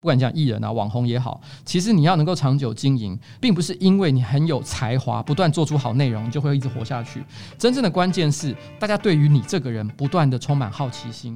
不管讲艺人啊、网红也好，其实你要能够长久经营，并不是因为你很有才华，不断做出好内容，你就会一直活下去。真正的关键是，大家对于你这个人不断的充满好奇心。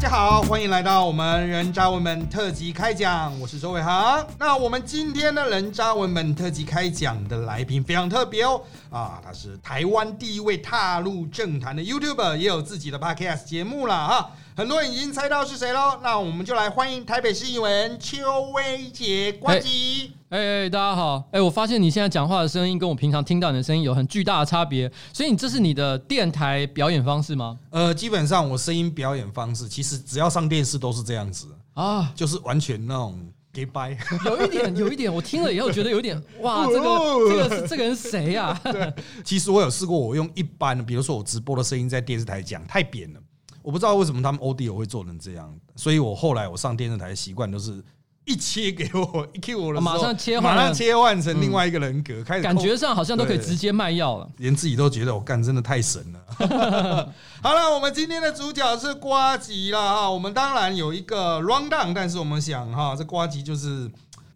大家好，欢迎来到我们人渣文本特辑开讲，我是周伟航。那我们今天的人渣文本特辑开讲的来宾非常特别哦，啊，他是台湾第一位踏入政坛的 YouTuber，也有自己的 Podcast 节目了哈。很多人已经猜到是谁喽，那我们就来欢迎台北市议员邱威杰呱吉。哎哎，大家好！哎，我发现你现在讲话的声音跟我平常听到你的声音有很巨大的差别，所以你这是你的电台表演方式吗？呃，基本上我声音表演方式，其实只要上电视都是这样子啊，就是完全那种 gay 掰，有一点，有一点，我听了以后觉得有点哇，这个 这个是这个人谁呀？对，其实我有试过，我用一般的，比如说我直播的声音在电视台讲，太扁了。我不知道为什么他们 audio 会做成这样，所以我后来我上电视台习惯都是一切给我一 Q 我的马上切换，马上切换成另外一个人格，开始感觉上好像都可以直接卖药了，连自己都觉得我干真的太神了。好了，我们今天的主角是瓜吉了哈，我们当然有一个 rundown，但是我们想哈，这瓜吉就是。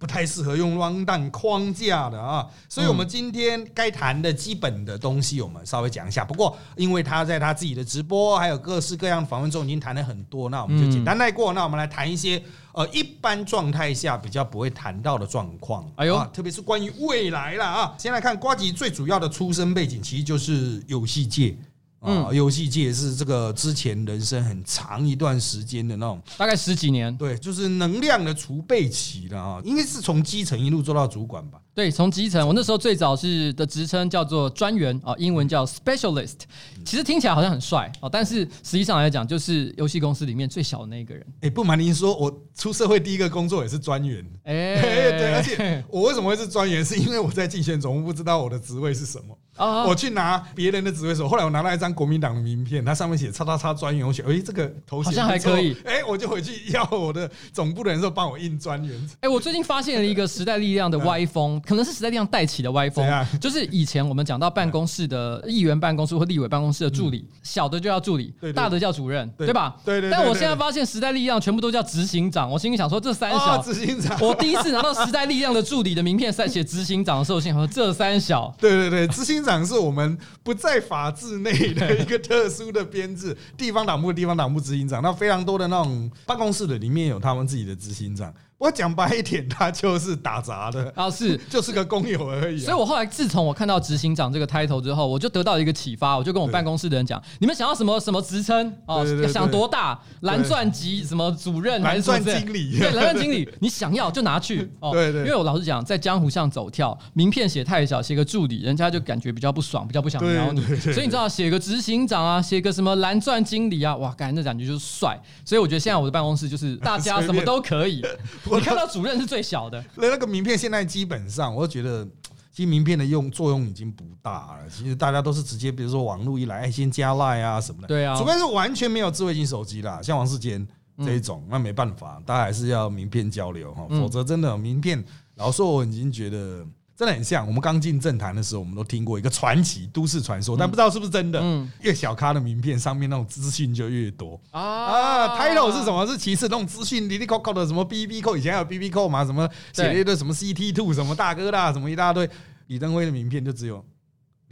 不太适合用 rundown 框架的啊，所以我们今天该谈的基本的东西，我们稍微讲一下。不过，因为他在他自己的直播还有各式各样的访问中已经谈了很多，那我们就简单带过。那我们来谈一些呃一般状态下比较不会谈到的状况。哎呦，特别是关于未来了啊。先来看瓜吉最主要的出生背景，其实就是游戏界。啊，游戏界是这个之前人生很长一段时间的那种，大概十几年。对，就是能量的储备期了啊，应该是从基层一路做到主管吧。对，从基层，我那时候最早是的职称叫做专员啊，英文叫 specialist，其实听起来好像很帅哦，但是实际上来讲，就是游戏公司里面最小的那个人。哎，不瞒您说，我出社会第一个工作也是专员。哎，对，而且我为什么会是专员，是因为我在竞选总部不知道我的职位是什么。我去拿别人的指挥所，后来我拿到一张国民党的名片，它上面写“叉叉叉专员”，我写，哎，这个头衔好像还可以。哎，我就回去要我的总部的人说帮我印专员。哎，我最近发现了一个时代力量的歪风。可能是时代力量带起的歪风，就是以前我们讲到办公室的议员办公室或立委办公室的助理，小的就叫助理，大的叫主任，对吧？对对。但我现在发现时代力量全部都叫执行长，我心里想说这三小执行长。我第一次拿到时代力量的助理的名片，在写执行长的时候，我心想说这三小。对对对，执行长是我们不在法制内的一个特殊的编制，地方党部地方党部执行长，那非常多的那种办公室的里面有他们自己的执行长。我讲白一点，他就是打杂的啊，是 就是个工友而已。所以我后来自从我看到执行长这个 title 之后，我就得到一个启发，我就跟我办公室的人讲：你们想要什么什么职称哦？想多大？蓝钻级什么主任？蓝钻经理？对，蓝钻经理，你想要就拿去哦。对对。因为我老实讲，在江湖上走跳，名片写太小，写个助理，人家就感觉比较不爽，比较不想瞄你。所以你知道，写个执行长啊，写个什么蓝钻经理啊，哇，感觉那感觉就是帅。所以我觉得现在我的办公室就是大家什么都可以。你看到主任是。最小的那 那个名片，现在基本上，我觉得其实名片的用作用已经不大了。其实大家都是直接，比如说网络一来，先加赖啊什么的。对啊，除非是完全没有智慧型手机啦，像王世坚这一种，那没办法，大家还是要名片交流哈，否则真的名片，老实说我已经觉得。真的很像，我们刚进政坛的时候，我们都听过一个传奇都市传说，但不知道是不是真的。嗯，越小咖的名片上面那种资讯就越多啊。Title 是什么？是其次，那种资讯里里扣扣的什么 BB 扣，以前还有 BB 扣嘛？什么写了一堆什么 CT Two 什么大哥大什么一大堆，李登辉的名片就只有。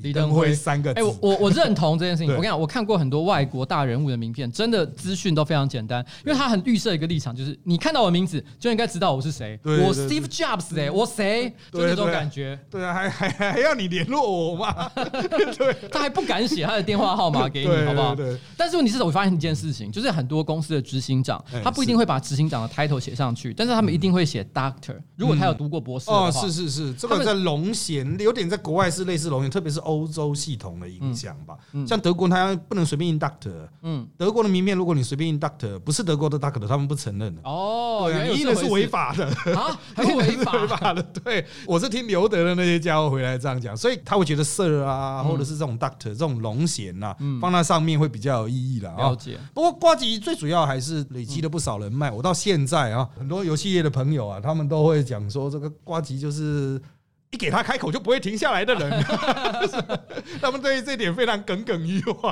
李登辉三个字，哎，我我我认同这件事情。我跟你讲，我看过很多外国大人物的名片，真的资讯都非常简单，因为他很预设一个立场，就是你看到我名字就应该知道我是谁。我 Steve Jobs 哎，我谁？就那种感觉。对啊，还还还要你联络我吗？对，他还不敢写他的电话号码给你，好不好？对。但是问题是我发现一件事情，就是很多公司的执行长，他不一定会把执行长的 title 写上去，但是他们一定会写 Doctor。如果他有读过博士的话，是是是，这个在龙衔有点在国外是类似龙衔，特别是欧洲系统。的影响吧，像德国，它不能随便印 doctor。嗯，德国的名片，如果你随便印 doctor，不是德国的 doctor，他们不承认的。哦，印的是违法的啊，还违法的。对，我是听刘德的那些家伙回来这样讲，所以他会觉得 sir 啊，或者是这种 doctor 这种龙衔呐，放在上面会比较有意义了。了解。不过瓜吉最主要还是累积了不少人脉。我到现在啊，很多游戏业的朋友啊，他们都会讲说，这个瓜吉就是。一给他开口就不会停下来的人，他们对于这点非常耿耿于怀，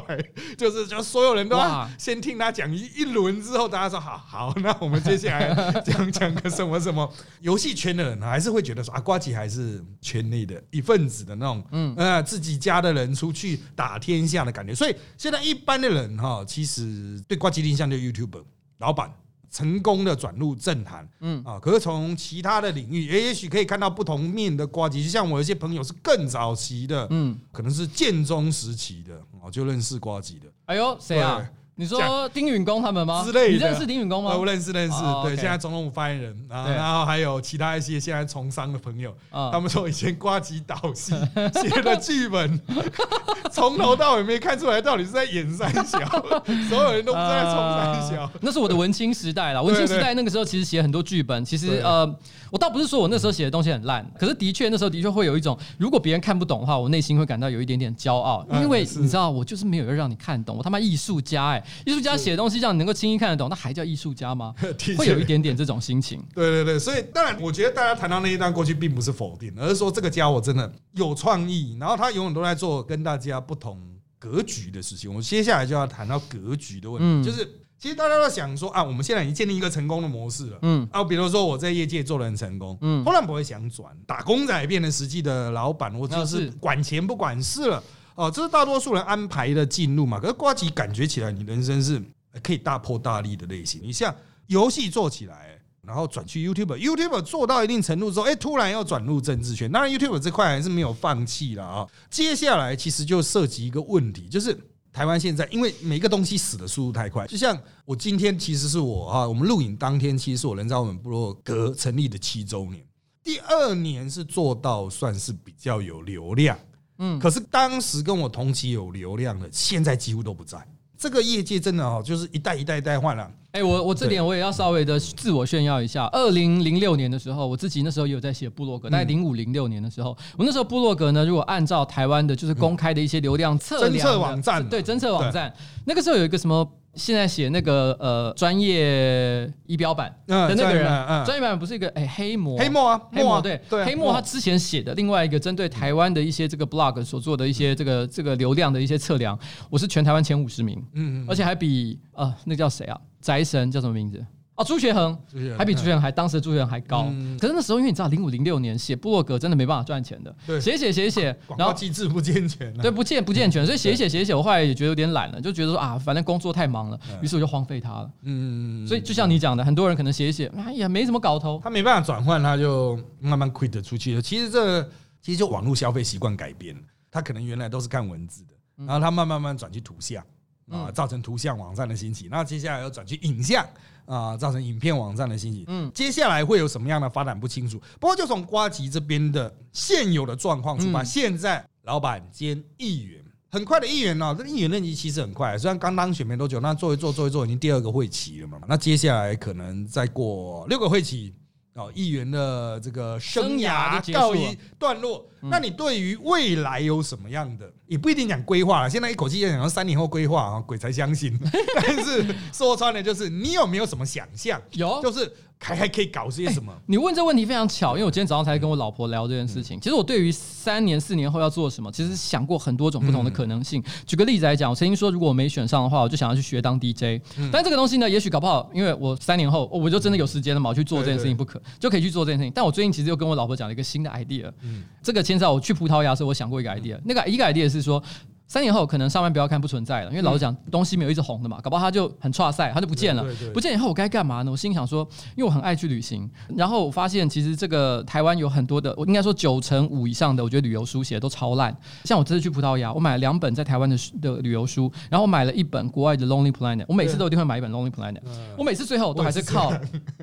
就是就所有人都要先听他讲一一轮之后，大家说好好，那我们接下来讲讲个什么什么。游戏圈的人还是会觉得说啊，瓜吉还是圈内的一份子的那种，嗯。呃，自己家的人出去打天下的感觉，所以现在一般的人哈，其实对瓜吉印象就 YouTube 老板。成功的转入政坛，嗯啊，可是从其他的领域，也也许可以看到不同面的瓜吉。就像我有些朋友是更早期的，嗯，可能是建中时期的，哦，就认识瓜吉的。哎呦，谁啊？你说丁允恭他们吗？之类的，你认识丁允恭吗？我认识，认识。对，现在总统府发言人啊，然后还有其他一些现在从商的朋友，他们说以前瓜吉导戏写的剧本，从头到尾没看出来到底是在演三小，所有人都不在冲三小。那是我的文青时代了，文青时代那个时候其实写很多剧本，其实呃，我倒不是说我那时候写的东西很烂，可是的确那时候的确会有一种，如果别人看不懂的话，我内心会感到有一点点骄傲，因为你知道我就是没有要让你看懂，我他妈艺术家哎。艺术家写的东西让你能够轻易看得懂，那还叫艺术家吗？会有一点点这种心情。对对对，所以当然，我觉得大家谈到那一段过去，并不是否定，而是说这个家伙真的有创意，然后他永远都在做跟大家不同格局的事情。我接下来就要谈到格局的问题，就是其实大家都想说啊，我们现在已经建立一个成功的模式了，嗯啊，比如说我在业界做的很成功，嗯，当然不会想转打工仔变成实际的老板，我就是管钱不管事了。哦，这是大多数人安排的进入嘛？可是瓜吉感觉起来，你人生是可以大破大立的类型。你像游戏做起来，然后转去 YouTube，YouTube 做到一定程度之后，哎，突然要转入政治圈。当然，YouTube 这块还是没有放弃了啊。接下来其实就涉及一个问题，就是台湾现在因为每个东西死的速度太快，就像我今天其实是我啊，我们录影当天其实是我人在我们部落格成立的七周年，第二年是做到算是比较有流量。嗯，可是当时跟我同期有流量的，现在几乎都不在。这个业界真的哦，就是一代一代一代换了。哎，我我这点我也要稍微的自我炫耀一下。二零零六年的时候，我自己那时候也有在写部落格。在零五零六年的时候，我那时候部落格呢，如果按照台湾的就是公开的一些流量测侦测网站，对侦测网站，那个时候有一个什么。现在写那个呃专业仪表板的那个人，专业版不是一个哎黑魔黑魔啊黑魔对对黑魔他之前写的另外一个针对台湾的一些这个 blog 所做的一些这个这个流量的一些测量，我是全台湾前五十名，嗯嗯，而且还比呃那叫谁啊？宅神叫什么名字？哦，朱学恒还比朱学恒还当时的朱学恒还高，可是那时候因为你知道零五零六年写部落格真的没办法赚钱的，写写写写，然后机制不健全，对不健不健全，所以写写写写，我后来也觉得有点懒了，就觉得说啊，反正工作太忙了，于是我就荒废它了。嗯，所以就像你讲的，很多人可能写一写，哎呀没什么搞头，他没办法转换，他就慢慢 quit 出去了。其实这其实就网络消费习惯改变了，他可能原来都是看文字的，然后他慢慢慢转去图像。啊，造成图像网站的兴起，那接下来要转去影像啊，造成影片网站的兴起。嗯，接下来会有什么样的发展不清楚。不过就从瓜吉这边的现有的状况出发，现在老板兼议员，很快的议员呢，这议员任期其实很快，虽然刚当选没多久，那做一做做一做，已经第二个会期了嘛。那接下来可能再过六个会期。哦，议员的这个生涯告一段落，那你对于未来有什么样的？也不一定讲规划了。现在一口气要讲三年后规划啊，鬼才相信。但是说穿了，就是你有没有什么想象？有，就是。还还可以搞些什么？你问这问题非常巧，因为我今天早上才跟我老婆聊这件事情。其实我对于三年、四年后要做什么，其实想过很多种不同的可能性。举个例子来讲，我曾经说，如果我没选上的话，我就想要去学当 DJ。但这个东西呢，也许搞不好，因为我三年后我就真的有时间了嘛，我去做这件事情不可，就可以去做这件事情。但我最近其实又跟我老婆讲了一个新的 idea。嗯，这个牵涉我去葡萄牙的时，候，我想过一个 idea。那个一个 idea 是说。三年后可能上班不要看不存在了，因为老实讲东西没有一直红的嘛，搞不好它就很差赛，它就不见了。不见以后我该干嘛呢？我心想说，因为我很爱去旅行，然后我发现其实这个台湾有很多的，我应该说九成五以上的，我觉得旅游书写的都超烂。像我这次去葡萄牙，我买了两本在台湾的的旅游书，然后我买了一本国外的 Lonely Planet，我每次都一定会买一本 Lonely Planet，我每次最后都还是靠，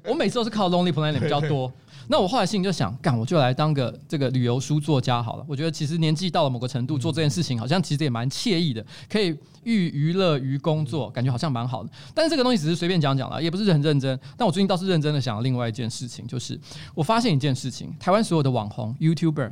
我每次都是靠 Lonely Planet 比较多。那我后来心里就想，干我就来当个这个旅游书作家好了。我觉得其实年纪到了某个程度，做这件事情好像其实也蛮惬意的，可以寓娱乐于工作，感觉好像蛮好的。但是这个东西只是随便讲讲了，也不是很认真。但我最近倒是认真的想另外一件事情，就是我发现一件事情：台湾所有的网红 YouTuber，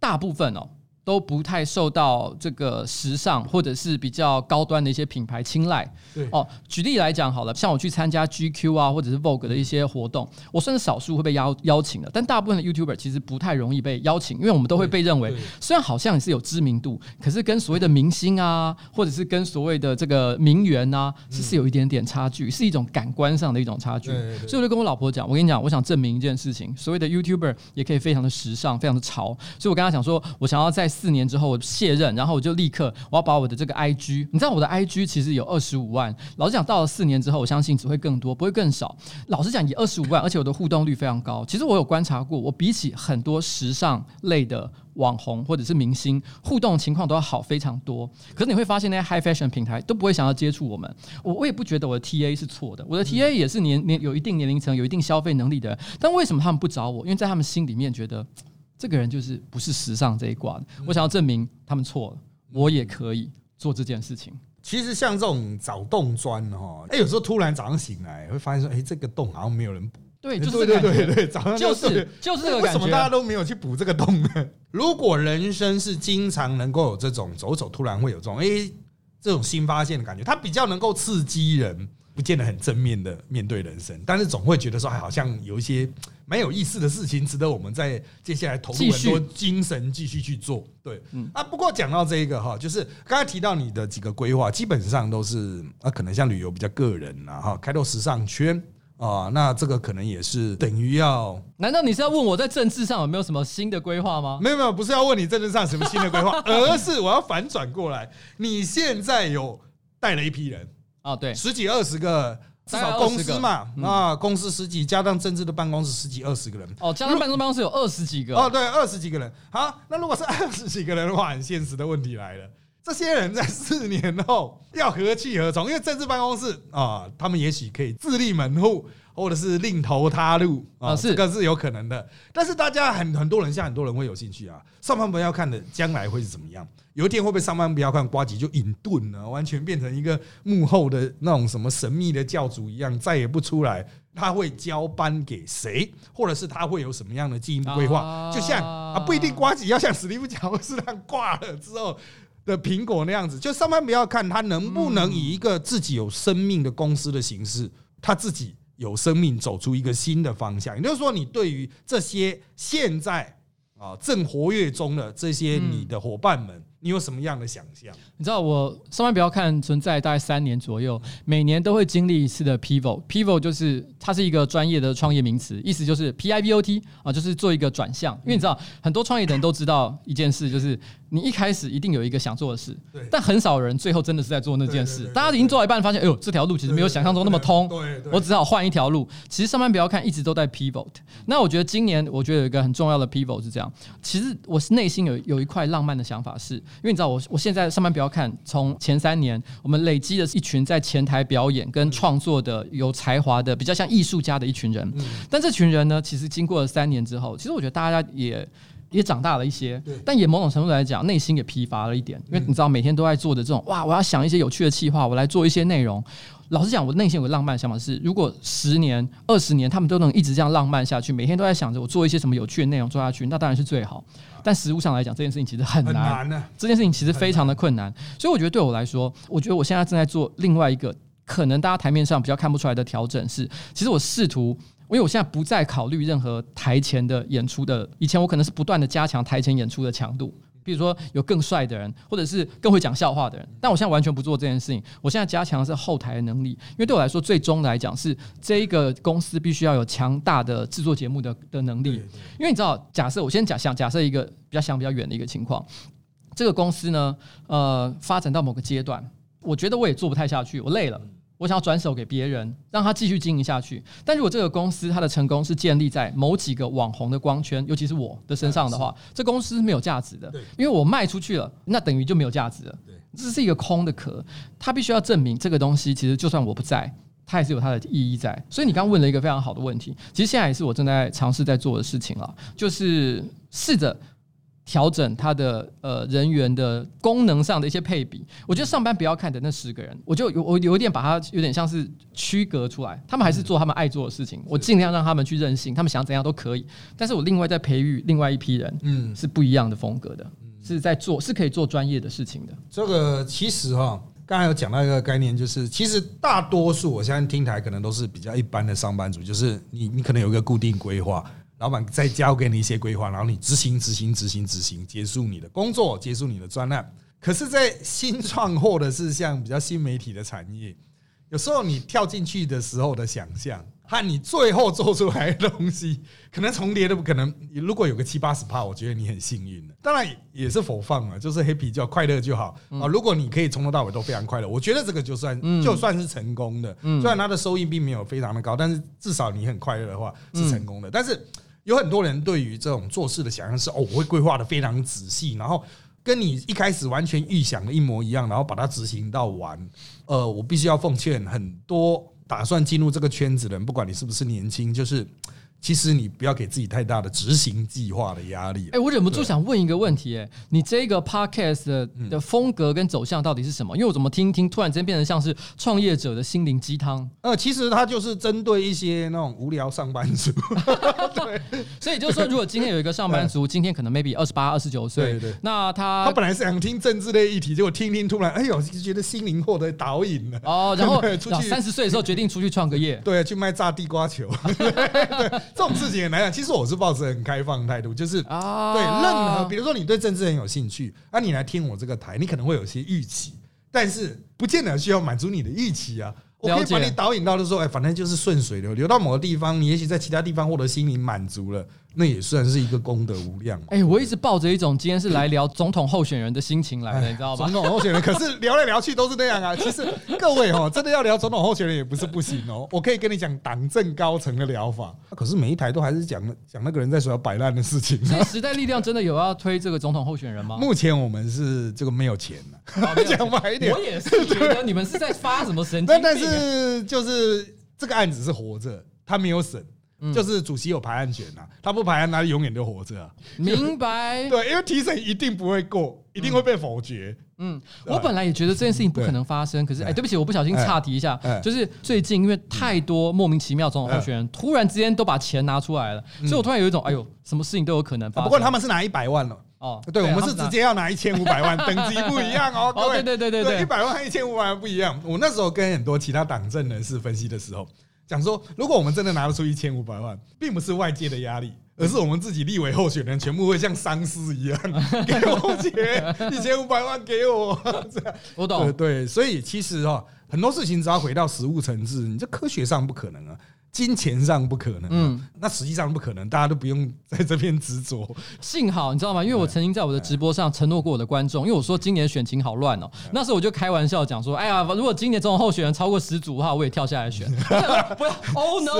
大部分哦都不太受到这个时尚或者是比较高端的一些品牌青睐。对哦，举例来讲好了，像我去参加 GQ 啊，或者是 Vogue 的一些活动，我算是少数会被邀邀请的，但大部分的 YouTuber 其实不太容易被邀请，因为我们都会被认为虽然好像是有知名度，可是跟所谓的明星啊，或者是跟所谓的这个名媛啊，是是有一点点差距，是一种感官上的一种差距。所以我就跟我老婆讲，我跟你讲，我想证明一件事情，所谓的 YouTuber 也可以非常的时尚，非常的潮。所以我跟他讲说，我想要在四年之后我卸任，然后我就立刻我要把我的这个 IG，你知道我的 IG 其实有二十五万，老实讲，到了四年之后，我相信只会更多，不会更少。老实讲，也二十五万，而且我的互动率非常高。其实我有观察过，我比起很多时尚类的网红或者是明星，互动情况都要好非常多。可是你会发现那些 high fashion 平台都不会想要接触我们。我我也不觉得我的 TA 是错的，我的 TA 也是年年有一定年龄层、有一定消费能力的人。但为什么他们不找我？因为在他们心里面觉得这个人就是不是时尚这一挂的。我想要证明他们错了，我也可以做这件事情。其实像这种找洞钻哈，哎，有时候突然早上醒来会发现说，哎，这个洞好像没有人补。对，就是对对对对，早上就是就是这个为感觉。什么大家都没有去补这个洞呢？如果人生是经常能够有这种走走，突然会有这种哎、这种新发现的感觉，它比较能够刺激人，不见得很正面的面对人生，但是总会觉得说，哎，好像有一些蛮有意思的事情，值得我们在接下来投入很多精神继续去做。对，嗯啊，不过讲到这个哈，就是刚才提到你的几个规划，基本上都是啊，可能像旅游比较个人啊，哈，开拓时尚圈。啊，那这个可能也是等于要难道你是要问我在政治上有没有什么新的规划吗？没有没有，不是要问你政治上什么新的规划，而是我要反转过来，你现在有带了一批人，啊，对，十几二十个，至少公司嘛，嗯啊，公司十几，加上政治的办公室十几二十个人。哦，加上办公办公室有二十几个，哦，对，二十几个人。好，那如果是二十几个人的话，很现实的问题来了。这些人在四年后要何去何从？因为政治办公室啊，他们也许可以自立门户，或者是另投他路啊，这个是有可能的。但是大家很很多人，像很多人会有兴趣啊，上班不要看的将来会是怎么样？有一天会不会上班不要看瓜吉就隐遁了，完全变成一个幕后的那种什么神秘的教主一样，再也不出来？他会交班给谁，或者是他会有什么样的进一步规划？啊就像啊，不一定瓜吉要像史蒂夫乔布斯那样挂了之后的苹果那样子，就上班不要看他能不能以一个自己有生命的公司的形式，他自己有生命走出一个新的方向。也就是说，你对于这些现在啊正活跃中的这些你的伙伴们，你有什么样的想象？你知道我上班不要看存在大概三年左右，每年都会经历一次的 pivot。pivot 就是它是一个专业的创业名词，意思就是 P I V O T 啊，就是做一个转向。因为你知道很多创业的人都知道一件事，就是你一开始一定有一个想做的事，但很少人最后真的是在做那件事大家已经做到一半，发现哎呦这条路其实没有想象中那么通，对对我只好换一条路。其实上班不要看，一直都在 pivot。那我觉得今年我觉得有一个很重要的 pivot 是这样。其实我是内心有有一块浪漫的想法是，因为你知道我我现在上班不要看，从前三年我们累积的是一群在前台表演跟创作的有才华的比较像艺术家的一群人。但这群人呢，其实经过了三年之后，其实我觉得大家也。也长大了一些，但也某种程度来讲，内心也疲乏了一点，因为你知道每天都在做的这种哇，我要想一些有趣的企划，我来做一些内容。老实讲，我内心有个浪漫的想法是，如果十年、二十年他们都能一直这样浪漫下去，每天都在想着我做一些什么有趣的内容做下去，那当然是最好。但实物上来讲，这件事情其实很很难。这件事情其实非常的困难。所以我觉得对我来说，我觉得我现在正在做另外一个可能大家台面上比较看不出来的调整是，其实我试图。因为我现在不再考虑任何台前的演出的，以前我可能是不断的加强台前演出的强度，比如说有更帅的人，或者是更会讲笑话的人。但我现在完全不做这件事情，我现在加强的是后台的能力。因为对我来说，最终来讲是这一个公司必须要有强大的制作节目的的能力。因为你知道，假设我先假想假设一个比较想比较远的一个情况，这个公司呢，呃，发展到某个阶段，我觉得我也做不太下去，我累了。我想要转手给别人，让他继续经营下去。但如果这个公司它的成功是建立在某几个网红的光圈，尤其是我的身上的话，这公司是没有价值的对。因为我卖出去了，那等于就没有价值了对。这是一个空的壳，它必须要证明这个东西其实就算我不在。它也是有它的意义在，所以你刚问了一个非常好的问题，其实现在也是我正在尝试在做的事情了，就是试着调整他的呃人员的功能上的一些配比。我觉得上班不要看的那十个人，我就有我有一点把它有点像是区隔出来，他们还是做他们爱做的事情，我尽量让他们去任性，他们想怎样都可以。但是我另外在培育另外一批人，嗯，是不一样的风格的。是在做，是可以做专业的事情的。这个其实哈，刚才有讲到一个概念，就是其实大多数我相信听台可能都是比较一般的上班族，就是你你可能有一个固定规划，老板再交给你一些规划，然后你执行执行执行执行，结束你的工作，结束你的专案。可是，在新创或者是像比较新媒体的产业，有时候你跳进去的时候的想象。和你最后做出来的东西可能重叠的不可能。如果有个七八十帕，我觉得你很幸运了。当然也是否放啊，就是 happy 就快乐就好啊。如果你可以从头到尾都非常快乐，我觉得这个就算就算是成功的。虽然它的收益并没有非常的高，但是至少你很快乐的话是成功的。但是有很多人对于这种做事的想象是哦，我会规划的非常仔细，然后跟你一开始完全预想的一模一样，然后把它执行到完。呃，我必须要奉劝很多。打算进入这个圈子的人，不管你是不是年轻，就是。其实你不要给自己太大的执行计划的压力。哎，我忍不住想问一个问题，哎，你这个 podcast 的风格跟走向到底是什么？因为我怎么听听，突然间变成像是创业者的心灵鸡汤。呃，其实它就是针对一些那种无聊上班族。对，所以就是说，如果今天有一个上班族，今天可能 maybe 二十八、二十九岁，对，那他他本来是想听政治类议题，结果听听突然，哎呦，觉得心灵获得导引了。哦，然后 出去三十岁的时候决定出去创个业，对，去卖炸地瓜球。这种事情很难讲，其实我是抱持很开放的态度，就是对任何，比如说你对政治很有兴趣，那你来听我这个台，你可能会有些预期，但是不见得需要满足你的预期啊。我可以把你导引到的时候，哎，反正就是顺水流，流到某个地方，你也许在其他地方获得心灵满足了。那也算是一个功德无量。哎，我一直抱着一种今天是来聊总统候选人的心情来的，你知道吧？总统候选人，可是聊来聊去都是那样啊。其实各位哦，真的要聊总统候选人也不是不行哦。我可以跟你讲党政高层的疗法，可是每一台都还是讲讲那个人在说要摆烂的事情。所以时代力量真的有要推这个总统候选人吗？目前我们是这个没有钱讲白一点，我也是觉得你们是在发什么神经病？但是就是这个案子是活着，他没有审。就是主席有排案权呐，他不排案，他永远都活着啊。明白？对，因为提审一定不会过，一定会被否决。嗯，我本来也觉得这件事情不可能发生，可是哎，对不起，我不小心岔题一下，就是最近因为太多莫名其妙总统候选人突然之间都把钱拿出来了，所以我突然有一种哎呦，什么事情都有可能发生。不过他们是拿一百万了哦，对我们是直接要拿一千五百万，等级不一样哦。对对对对对，一百万和一千五百万不一样。我那时候跟很多其他党政人士分析的时候。讲说，如果我们真的拿得出一千五百万，并不是外界的压力，而是我们自己立委候选人全部会像丧尸一样 给我钱，一千五百万给我，这样我懂。对，所以其实哦，很多事情只要回到实物层次，你这科学上不可能啊。金钱上不可能，嗯，那实际上不可能，大家都不用在这边执着。幸好你知道吗？因为我曾经在我的直播上承诺过我的观众，因为我说今年选情好乱哦，那时候我就开玩笑讲说，哎呀，如果今年总统候选人超过十组的话，我也跳下来选。不要，Oh no！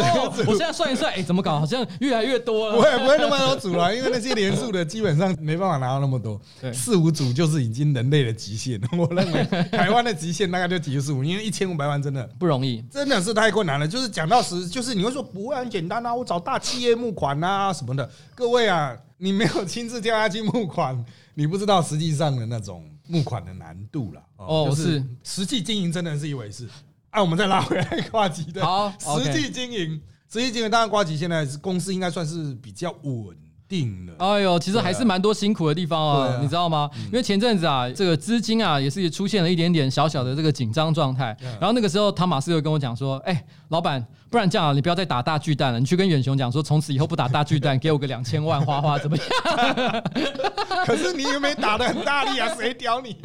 我现在算一算，哎，怎么搞？好像越来越多了。不会，不会那么多组了，因为那些连数的基本上没办法拿到那么多，四五组就是已经人类的极限。我认为台湾的极限大概就几十五，因为一千五百万真的 不容易，真的是太困难了。就是讲到十就。就是你会说不会很简单啊，我找大企业募款啊什么的。各位啊，你没有亲自叫他去募款，你不知道实际上的那种募款的难度了。哦，是实际经营真的是一回事。啊，我们再拉回来挂机的，好，实际经营，实际经营，当然挂机现在是公司应该算是比较稳。定了，哎呦，其实还是蛮多辛苦的地方啊，你知道吗？因为前阵子啊，这个资金啊，也是出现了一点点小小的这个紧张状态。然后那个时候，汤马斯又跟我讲说：“哎，老板，不然这样，啊你不要再打大巨蛋了，你去跟远雄讲说，从此以后不打大巨蛋，给我个两千万花花，怎么样？”可是你又没打的很大力啊，谁屌你？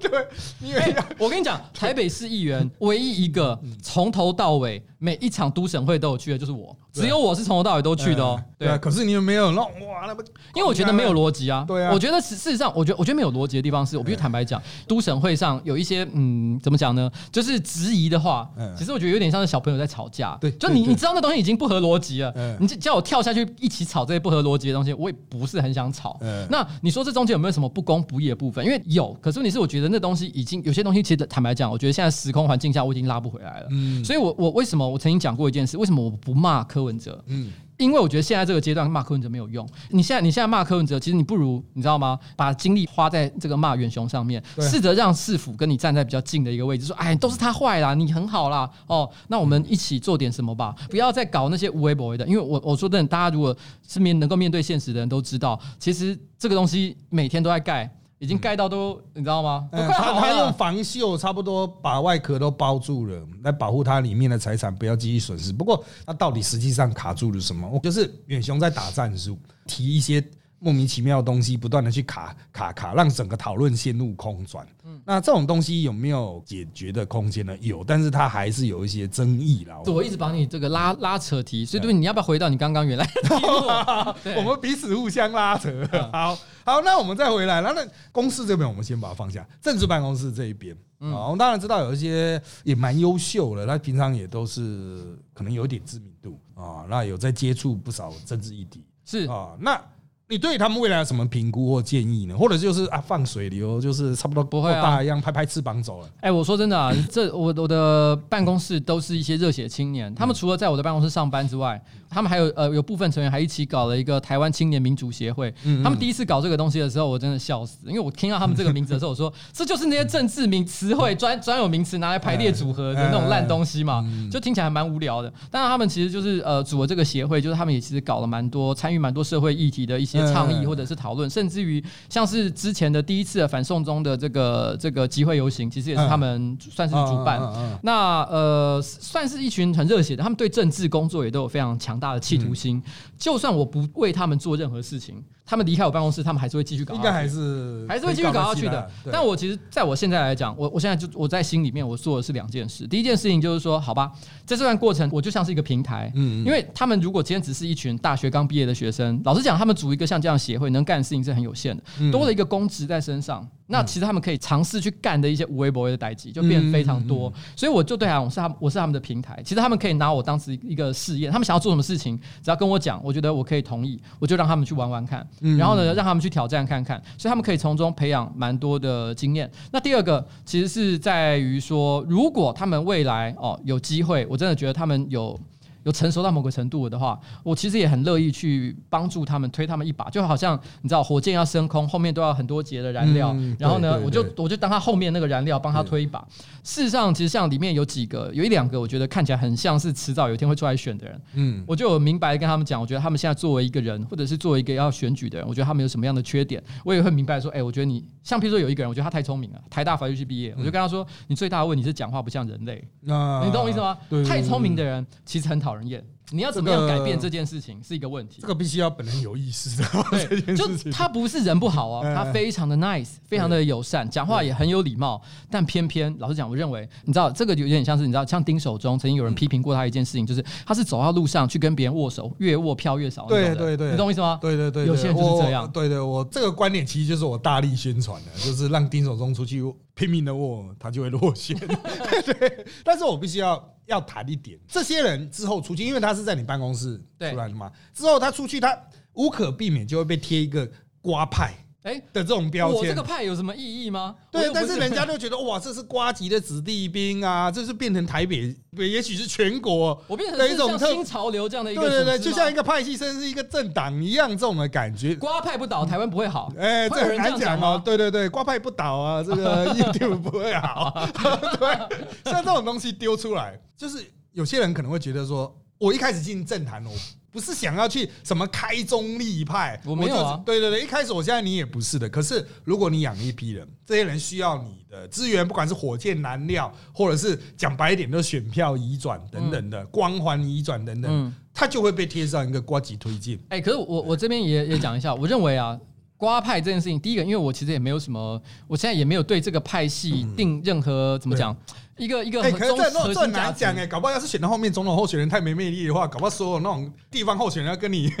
对，因为我跟你讲，台北市议员唯一一个从头到尾每一场都省会都有去的，就是我。只有我是从头到尾都去的哦，对啊。可是你有没有弄哇？那不，因为我觉得没有逻辑啊。对啊。我觉得事事实上，我觉得我觉得没有逻辑的地方是，我必须坦白讲，都省会上有一些嗯，怎么讲呢？就是质疑的话，其实我觉得有点像是小朋友在吵架。对，就你你知道那东西已经不合逻辑了，你叫我跳下去一起吵这些不合逻辑的东西，我也不是很想吵。那你说这中间有没有什么不公不义的部分？因为有，可是你是我觉得那东西已经有些东西，其实坦白讲，我觉得现在时空环境下我已经拉不回来了。嗯。所以我我为什么我曾经讲过一件事？为什么我不骂柯文哲？嗯。因为我觉得现在这个阶段骂柯文哲没有用。你现在你现在骂柯文哲，其实你不如你知道吗？把精力花在这个骂远雄上面，试着让市府跟你站在比较近的一个位置，说哎，都是他坏啦，你很好啦，哦，那我们一起做点什么吧，不要再搞那些无微不微的。因为我我说真的，大家如果是面能够面对现实的人都知道，其实这个东西每天都在盖。已经盖到都，你知道吗？他他用防锈差不多把外壳都包住了，来保护它里面的财产不要继续损失。不过，它到底实际上卡住了什么？就是远雄在打战术，提一些。莫名其妙的东西不断的去卡卡卡，让整个讨论陷入空转。嗯，那这种东西有没有解决的空间呢？有，但是它还是有一些争议啦。我一直把你这个拉拉扯题，所以对，你要不要回到你刚刚原来？我们彼此互相拉扯。好好，那我们再回来。那那公司这边，我们先把它放下。政治办公室这一边，啊，我们当然知道有一些也蛮优秀的，他平常也都是可能有一点知名度啊，那有在接触不少政治议题，是啊，那。你对他们未来有什么评估或建议呢？或者就是啊放水流，就是差不多不会大一样拍拍翅膀走了。哎，我说真的啊，这我我的办公室都是一些热血青年，他们除了在我的办公室上班之外。他们还有呃有部分成员还一起搞了一个台湾青年民主协会。他们第一次搞这个东西的时候，我真的笑死，因为我听到他们这个名字的时候，我说 这就是那些政治名词汇专专有名词拿来排列组合的那种烂东西嘛，就听起来还蛮无聊的。但是他们其实就是呃组了这个协会，就是他们也其实搞了蛮多参与蛮多社会议题的一些倡议或者是讨论，甚至于像是之前的第一次的反送中的这个这个集会游行，其实也是他们算是主办。那呃算是一群很热血的，他们对政治工作也都有非常强。大的企图心，就算我不为他们做任何事情。他们离开我办公室，他们还是会继续搞，应该还是还是会继续搞下去的。但我其实在我现在来讲，我我现在就我在心里面我做的是两件事。第一件事情就是说，好吧，在这段过程，我就像是一个平台，嗯，因为他们如果今天只是一群大学刚毕业的学生，老实讲，他们组一个像这样协会，能干的事情是很有限的，多了一个公职在身上，那其实他们可以尝试去干的一些无微不微的代际就变非常多。所以我就对啊，我是他，我是他们的平台。其实他们可以拿我当时一个试验，他们想要做什么事情，只要跟我讲，我觉得我可以同意，我就让他们去玩玩看，然后呢，让他们。去挑战看看，所以他们可以从中培养蛮多的经验。那第二个其实是在于说，如果他们未来哦有机会，我真的觉得他们有。有成熟到某个程度的话，我其实也很乐意去帮助他们推他们一把，就好像你知道，火箭要升空，后面都要很多节的燃料，然后呢，我就我就当他后面那个燃料，帮他推一把。事实上，其实像里面有几个，有一两个，我觉得看起来很像是迟早有一天会出来选的人。嗯，我就有明白跟他们讲，我觉得他们现在作为一个人，或者是作为一个要选举的人，我觉得他们有什么样的缺点，我也会明白说，哎，我觉得你像，譬如说有一个人，我觉得他太聪明了，台大法律系毕业，我就跟他说，你最大的问题是讲话不像人类。你懂我意思吗？太聪明的人其实很讨人厌。你要怎么样改变这件事情是一个问题。这个必须要本人有意识的。对，就他不是人不好啊，他非常的 nice，非常的友善，讲话也很有礼貌。但偏偏老实讲，我认为你知道这个有点像是你知道，像丁守中曾经有人批评过他一件事情，就是他是走到路上去跟别人握手，越握票越少。对对对，你懂我意思吗？对对对，有些人就是这样。对对，我这个观点其实就是我大力宣传的，就是让丁守中出去拼命的握，他就会落选。对，但是我必须要。要谈一点，这些人之后出去，因为他是在你办公室出来的嘛，之后他出去，他无可避免就会被贴一个瓜派。哎的这种标签，我这个派有什么意义吗？对，但是人家就觉得哇，这是瓜级的子弟兵啊，这是变成台北，也许是全国，我变成一种新潮流这样的一个，对对对，就像一个派系，甚至是一个政党一样，这种的感觉。瓜派不倒，台湾不会好。哎，这很难讲哦。对对对，瓜派不倒啊，这个 一定不会好。对，像这种东西丢出来，就是有些人可能会觉得说，我一开始进政坛哦。不是想要去什么开宗立派，我没有啊。对对对，一开始我现在你也不是的。可是如果你养一批人，这些人需要你的资源，不管是火箭燃料，或者是讲白一点的选票移转等等的光环移转等等，他就会被贴上一个瓜级推荐。哎，可是我我这边也也讲一下，我认为啊。瓜派这件事情，第一个，因为我其实也没有什么，我现在也没有对这个派系定任何怎么讲，一个一个很中核心难讲哎，搞不好要是选到后面总统候选人太没魅力的话，搞不好所有那种地方候选人要跟你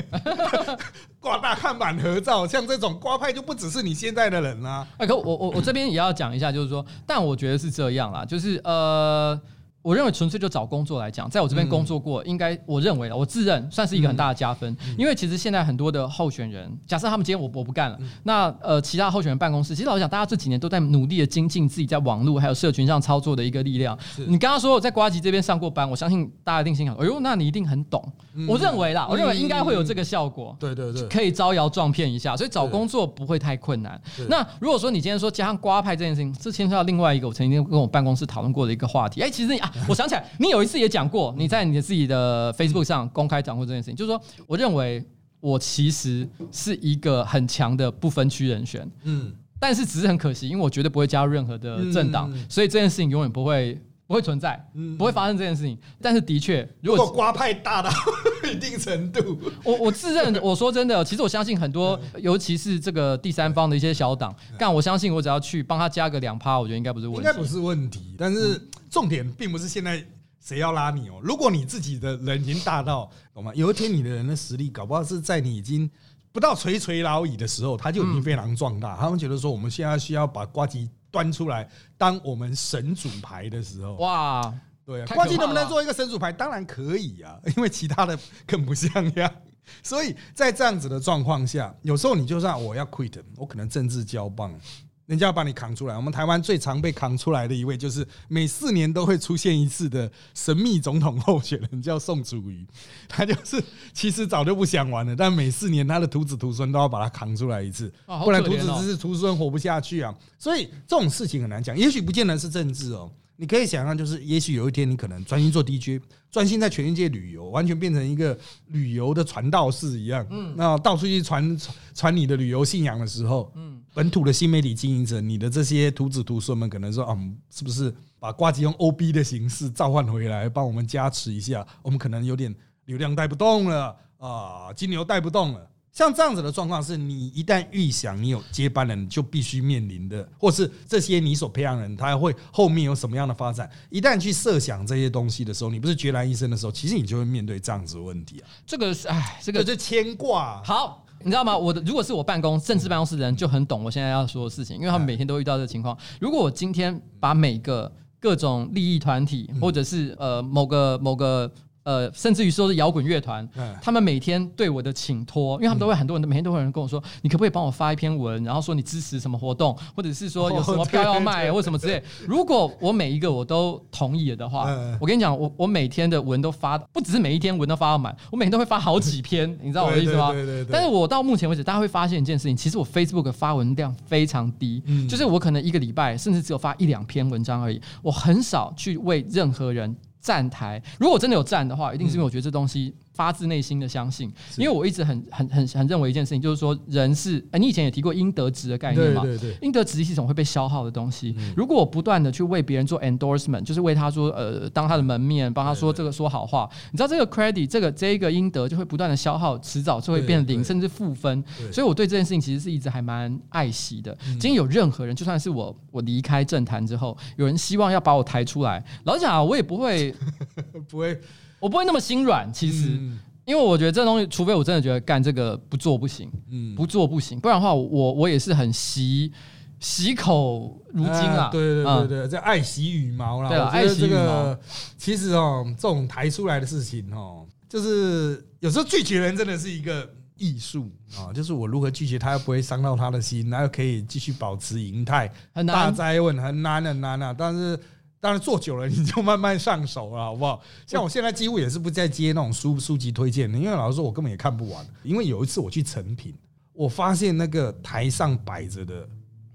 挂大看板合照，像这种瓜派就不只是你现在的人啦。哎，可我我我这边也要讲一下，就是说，但我觉得是这样啦，就是呃。我认为纯粹就找工作来讲，在我这边工作过，应该我认为我自认算是一个很大的加分。因为其实现在很多的候选人，假设他们今天我我不干了，那呃其他候选人办公室，其实老实讲，大家这几年都在努力的精进自己在网络还有社群上操作的一个力量。你刚刚说我在瓜吉这边上过班，我相信大家一定心想，哎呦，那你一定很懂。我认为啦，我认为应该会有这个效果。对对对，可以招摇撞骗一下，所以找工作不会太困难。那如果说你今天说加上瓜派这件事情，这牵涉到另外一个我曾经跟我办公室讨论过的一个话题。哎，其实啊，我想起来，你有一次也讲过，你在你的自己的 Facebook 上公开讲过这件事情，就是说，我认为我其实是一个很强的不分区人选，嗯，但是只是很可惜，因为我绝对不会加入任何的政党，所以这件事情永远不会不会存在，不会发生这件事情。但是的确，如果瓜派大到 一定程度，我我自认，我说真的，其实我相信很多，尤其是这个第三方的一些小党，但我相信我只要去帮他加个两趴，我觉得应该不是问题，应该不是问题。但是重点并不是现在。谁要拉你哦？如果你自己的人已经大到，懂吗？有一天你的人的实力，搞不好是在你已经不到垂垂老矣的时候，他就已经非常壮大。他们觉得说，我们现在需要把瓜吉端出来，当我们神主牌的时候，哇，对啊，瓜吉能不能做一个神主牌？当然可以啊，因为其他的更不像样。所以在这样子的状况下，有时候你就算我要 quit，我可能政治交棒。人家要把你扛出来。我们台湾最常被扛出来的一位，就是每四年都会出现一次的神秘总统候选人，叫宋楚瑜。他就是其实早就不想玩了，但每四年他的徒子徒孙都要把他扛出来一次，不然徒子之徒孙活不下去啊。所以这种事情很难讲，也许不见得是政治哦。你可以想象，就是也许有一天你可能专心做 DJ，专心在全世界旅游，完全变成一个旅游的传道士一样。嗯，那到处去传传你的旅游信仰的时候，嗯，本土的新媒体经营者，你的这些徒子徒孙们可能说，嗯，是不是把挂机用 OB 的形式召唤回来，帮我们加持一下？我们可能有点流量带不动了啊，金牛带不动了。像这样子的状况，是你一旦预想你有接班人，就必须面临的，或是这些你所培养人，他会后面有什么样的发展？一旦去设想这些东西的时候，你不是孑然一生的时候，其实你就会面对这样子的问题啊。这个是，哎，这个是牵挂。好，你知道吗？我的如果是我办公政治办公室的人，就很懂我现在要说的事情，因为他们每天都遇到这个情况。如果我今天把每个各种利益团体，或者是呃某个某个。呃，甚至于说是摇滚乐团，他们每天对我的请托，因为他们都会很多人，每天都会有人跟我说，你可不可以帮我发一篇文，然后说你支持什么活动，或者是说有什么票要卖，或什么之类。如果我每一个我都同意了的话，我跟你讲，我我每天的文都发，不只是每一天文都发到满，我每天都会发好几篇，你知道我的意思吗？对对对。但是我到目前为止，大家会发现一件事情，其实我 Facebook 发文量非常低，就是我可能一个礼拜甚至只有发一两篇文章而已，我很少去为任何人。站台，如果真的有站的话，一定是因为我觉得这东西。发自内心的相信，因为我一直很很很很认为一件事情，就是说人是，哎，你以前也提过应得值的概念嘛？对对对，应得值是一种会被消耗的东西。如果我不断的去为别人做 endorsement，就是为他说，呃，当他的门面，帮他说这个说好话，你知道这个 credit，这个这一个应得就会不断的消耗，迟早就会变零，甚至负分。所以我对这件事情其实是一直还蛮爱惜的。今天有任何人，就算是我，我离开政坛之后，有人希望要把我抬出来，老实讲，我也不会，不会。我不会那么心软，其实，因为我觉得这东西，除非我真的觉得干这个不做不行，嗯，不做不行，不然的话，我我也是很习习口如金啊，对对对对，这爱惜羽毛啦。对啊，爱惜羽毛。其实哦，这种抬出来的事情哦，就是有时候拒绝人真的是一个艺术啊，就是我如何拒绝他又不会伤到他的心，然后可以继续保持银泰。很难，大灾问很难很难啊，但是。当然做久了你就慢慢上手了，好不好？像我现在几乎也是不再接那种书书籍推荐的，因为老实说，我根本也看不完。因为有一次我去成品，我发现那个台上摆着的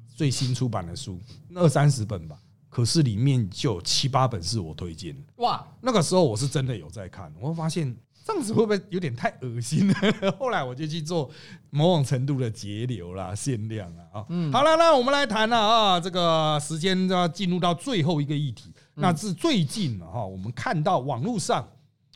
最新出版的书二三十本吧，可是里面就有七八本是我推荐的。哇，那个时候我是真的有在看，我发现。这样子会不会有点太恶心了？后来我就去做某种程度的节流啦、限量啊。啊，嗯，好了，那我们来谈了啊，这个时间要进入到最后一个议题，那是最近哈，我们看到网络上。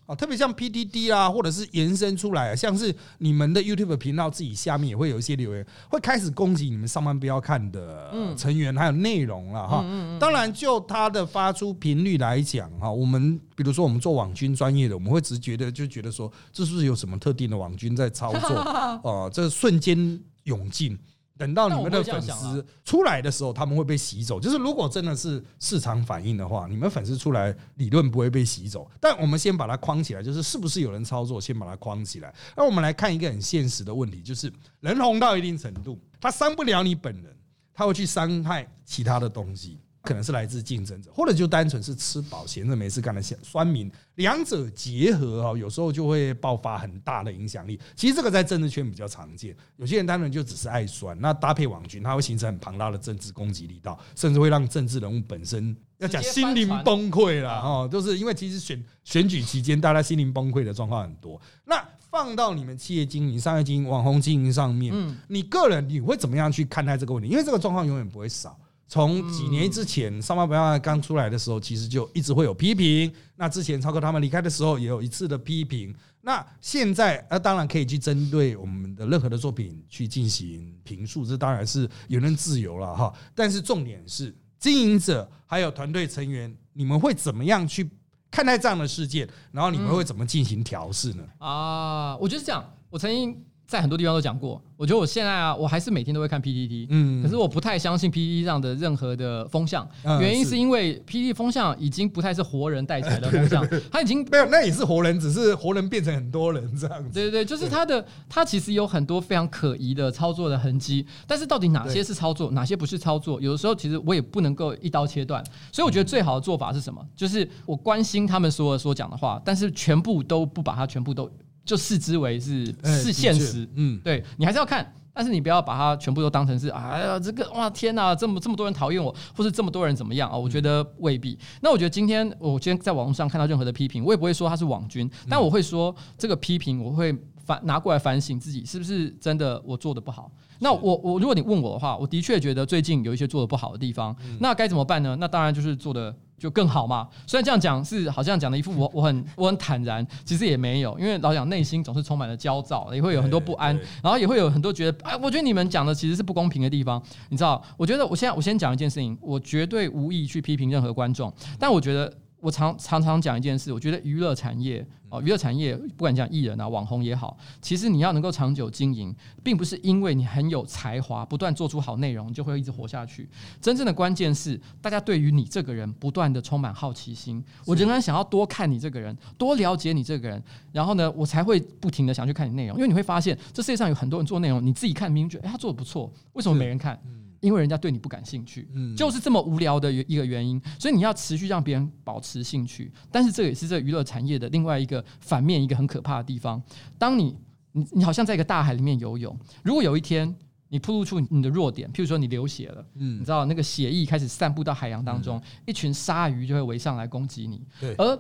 啊，特别像 PDD 啊，或者是延伸出来，像是你们的 YouTube 频道自己下面也会有一些留言，会开始攻击你们上班不要看的成员还有内容了哈。当然，就它的发出频率来讲哈，我们比如说我们做网军专业的，我们会直觉的就觉得说，这是不是有什么特定的网军在操作 哦？这瞬间涌进。等到你们的粉丝出来的时候，他们会被洗走。就是如果真的是市场反应的话，你们粉丝出来理论不会被洗走。但我们先把它框起来，就是是不是有人操作，先把它框起来。那我们来看一个很现实的问题，就是人红到一定程度，他伤不了你本人，他会去伤害其他的东西。可能是来自竞争者，或者就单纯是吃饱闲着没事干的酸民，两者结合啊，有时候就会爆发很大的影响力。其实这个在政治圈比较常见，有些人单纯就只是爱酸，那搭配网军，它会形成很庞大的政治攻击力道，甚至会让政治人物本身要讲心灵崩溃了哈，就是因为其实选选举期间，大家心灵崩溃的状况很多。那放到你们企业经营、商业经营、网红经营上面，嗯，你个人你会怎么样去看待这个问题？因为这个状况永远不会少。从几年之前，上班不要刚出来的时候，其实就一直会有批评。那之前超哥他们离开的时候，也有一次的批评。那现在，那当然可以去针对我们的任何的作品去进行评述，这当然是言论自由了哈。但是重点是，经营者还有团队成员，你们会怎么样去看待这样的事件？然后你们会怎么进行调试呢？啊，我觉得是这样。我曾经。在很多地方都讲过，我觉得我现在啊，我还是每天都会看 PPT，嗯，可是我不太相信 PPT 上的任何的风向，原因是因为 PPT 风向已经不太是活人带起来的风向，它已经没有，那也是活人，只是活人变成很多人这样子。对对对，就是它的，它其实有很多非常可疑的操作的痕迹，但是到底哪些是操作，哪些不是操作，有的时候其实我也不能够一刀切断，所以我觉得最好的做法是什么？就是我关心他们所有所讲的话，但是全部都不把它全部都。就视之为是是现实，嗯，对你还是要看，但是你不要把它全部都当成是，哎呀，这个哇天哪，这么这么多人讨厌我，或是这么多人怎么样啊？我觉得未必。那我觉得今天我今天在网络上看到任何的批评，我也不会说他是网军，但我会说这个批评我会反拿过来反省自己是不是真的我做的不好。那我我如果你问我的话，我的确觉得最近有一些做的不好的地方，那该怎么办呢？那当然就是做的。就更好嘛？虽然这样讲是好像讲的一副我我很我很坦然，其实也没有，因为老讲内心总是充满了焦躁，也会有很多不安，然后也会有很多觉得，哎，我觉得你们讲的其实是不公平的地方，你知道？我觉得我现在我先讲一件事情，我绝对无意去批评任何观众，但我觉得。我常常常讲一件事，我觉得娱乐产业哦，娱乐产业不管讲艺人啊、网红也好，其实你要能够长久经营，并不是因为你很有才华，不断做出好内容就会一直活下去。真正的关键是，大家对于你这个人不断的充满好奇心，我仍然想要多看你这个人，多了解你这个人，然后呢，我才会不停的想去看你内容，因为你会发现，这世界上有很多人做内容，你自己看明明觉得哎他做的不错，为什么没人看？因为人家对你不感兴趣，嗯就是这么无聊的一个原因，所以你要持续让别人保持兴趣。但是这也是这娱乐产业的另外一个反面，一个很可怕的地方。当你你你好像在一个大海里面游泳，如果有一天你暴露出你的弱点，譬如说你流血了，嗯，你知道那个血液开始散布到海洋当中，一群鲨鱼就会围上来攻击你，对，而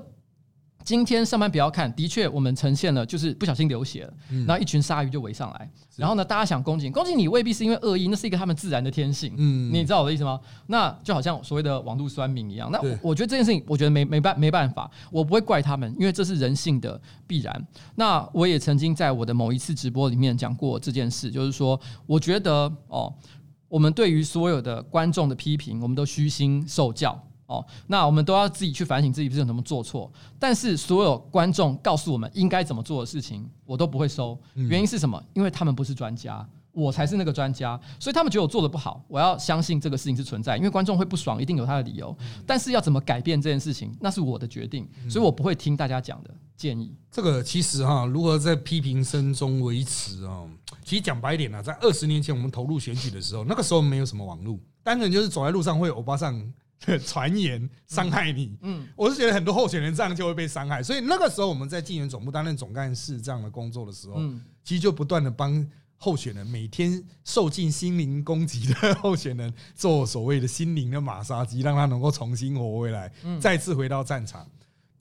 今天上班不要看，的确我们呈现了就是不小心流血了，然后一群鲨鱼就围上来，然后呢，大家想攻击攻击你未必是因为恶意，那是一个他们自然的天性，嗯，你知道我的意思吗？那就好像所谓的网络酸民一样，那我觉得这件事情，我觉得没没办没办法，我不会怪他们，因为这是人性的必然。那我也曾经在我的某一次直播里面讲过这件事，就是说，我觉得哦，我们对于所有的观众的批评，我们都虚心受教。哦，那我们都要自己去反省自己是有什么做错。但是所有观众告诉我们应该怎么做的事情，我都不会收。原因是什么？因为他们不是专家，我才是那个专家，所以他们觉得我做的不好。我要相信这个事情是存在，因为观众会不爽，一定有他的理由。但是要怎么改变这件事情，那是我的决定，所以我不会听大家讲的建议。这个其实哈，如何在批评声中维持啊？其实讲白一点呢，在二十年前我们投入选举的时候，那个时候没有什么网络，单纯就是走在路上会有欧巴桑。传言伤害你，嗯，我是觉得很多候选人这样就会被伤害，所以那个时候我们在竞选总部担任总干事这样的工作的时候，其实就不断的帮候选人每天受尽心灵攻击的候选人做所谓的心灵的马杀鸡，让他能够重新活回来，再次回到战场。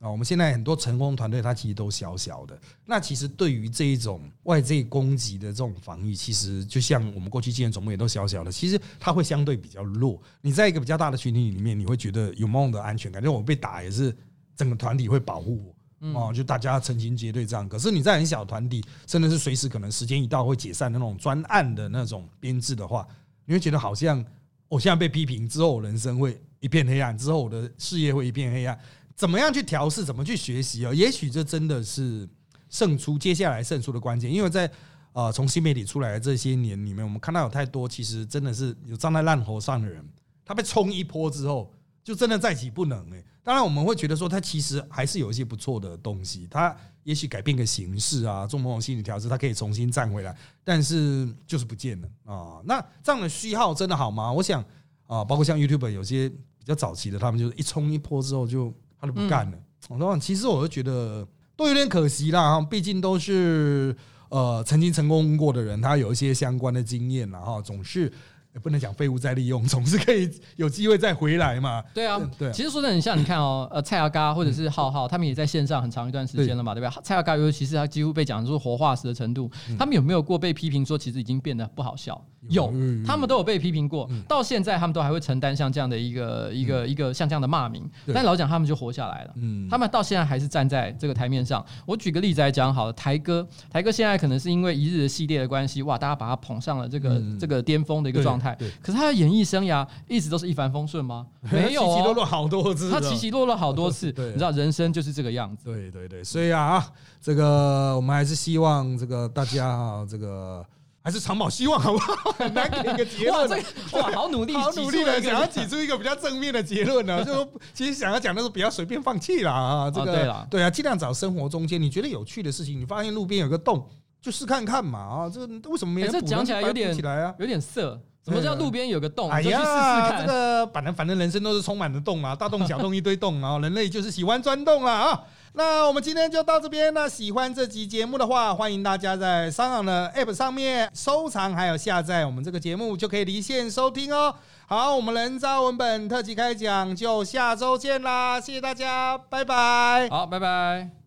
啊，我们现在很多成功团队，它其实都小小的。那其实对于这一种外界攻击的这种防御，其实就像我们过去经验总部也都小小的，其实它会相对比较弱。你在一个比较大的群体里面，你会觉得有某种的安全感，就我被打也是整个团体会保护我，哦，就大家成群结队这样。可是你在很小团体，甚至是随时可能时间一到会解散的那种专案的那种编制的话，你会觉得好像我现在被批评之后，人生会一片黑暗，之后我的事业会一片黑暗。怎么样去调试？怎么去学习哦？也许这真的是胜出接下来胜出的关键。因为在呃，从新媒体出来的这些年里面，我们看到有太多其实真的是有站在烂头上的人，他被冲一波之后，就真的再起不能哎。当然，我们会觉得说他其实还是有一些不错的东西，他也许改变个形式啊，做某种心理调试，他可以重新站回来，但是就是不见了啊。那这样的虚号真的好吗？我想啊，包括像 YouTube 有些比较早期的，他们就是一冲一波之后就他就不干了。我说，其实我就觉得都有点可惜啦，毕竟都是。呃，曾经成功过的人，他有一些相关的经验，然后总是不能讲废物再利用，总是可以有机会再回来嘛。对啊，对。其实说的很像，你看哦，呃，蔡阿嘎或者是浩浩，他们也在线上很长一段时间了嘛，对吧？蔡阿嘎尤其是他几乎被讲是活化石的程度，他们有没有过被批评说其实已经变得不好笑？有，他们都有被批评过，到现在他们都还会承担像这样的一个一个一个像这样的骂名。但老蒋他们就活下来了，他们到现在还是站在这个台面上。我举个例子来讲，好了，台哥，台哥现在可能是因为一日的系列的关系，哇，大家把他捧上了这个这个巅峰的一个状态。可是他的演艺生涯一直都是一帆风顺吗？没有，起起落落好多次。他起起落落好多次，你知道，人生就是这个样子。对对对，所以啊，这个我们还是希望这个大家啊，这个。还是长保希望好不好？很 难给一个结论。哇，这哇，好努力，好努力的想要挤出一个比较正面的结论呢。就其实想要讲的是，不要随便放弃啦啊。这个对啊，尽量找生活中间你觉得有趣的事情。你发现路边有个洞，就试看看嘛啊。这个为什么没人？这讲起来有点起来啊，有点色。什么叫路边有个洞？哎呀，这个反正反正人生都是充满了洞啊，大洞小洞一堆洞啊，人类就是喜欢钻洞了啊。那我们今天就到这边。那喜欢这集节目的话，欢迎大家在商场的 App 上面收藏，还有下载我们这个节目，就可以离线收听哦。好，我们人渣文本特辑开讲就下周见啦，谢谢大家，拜拜。好，拜拜。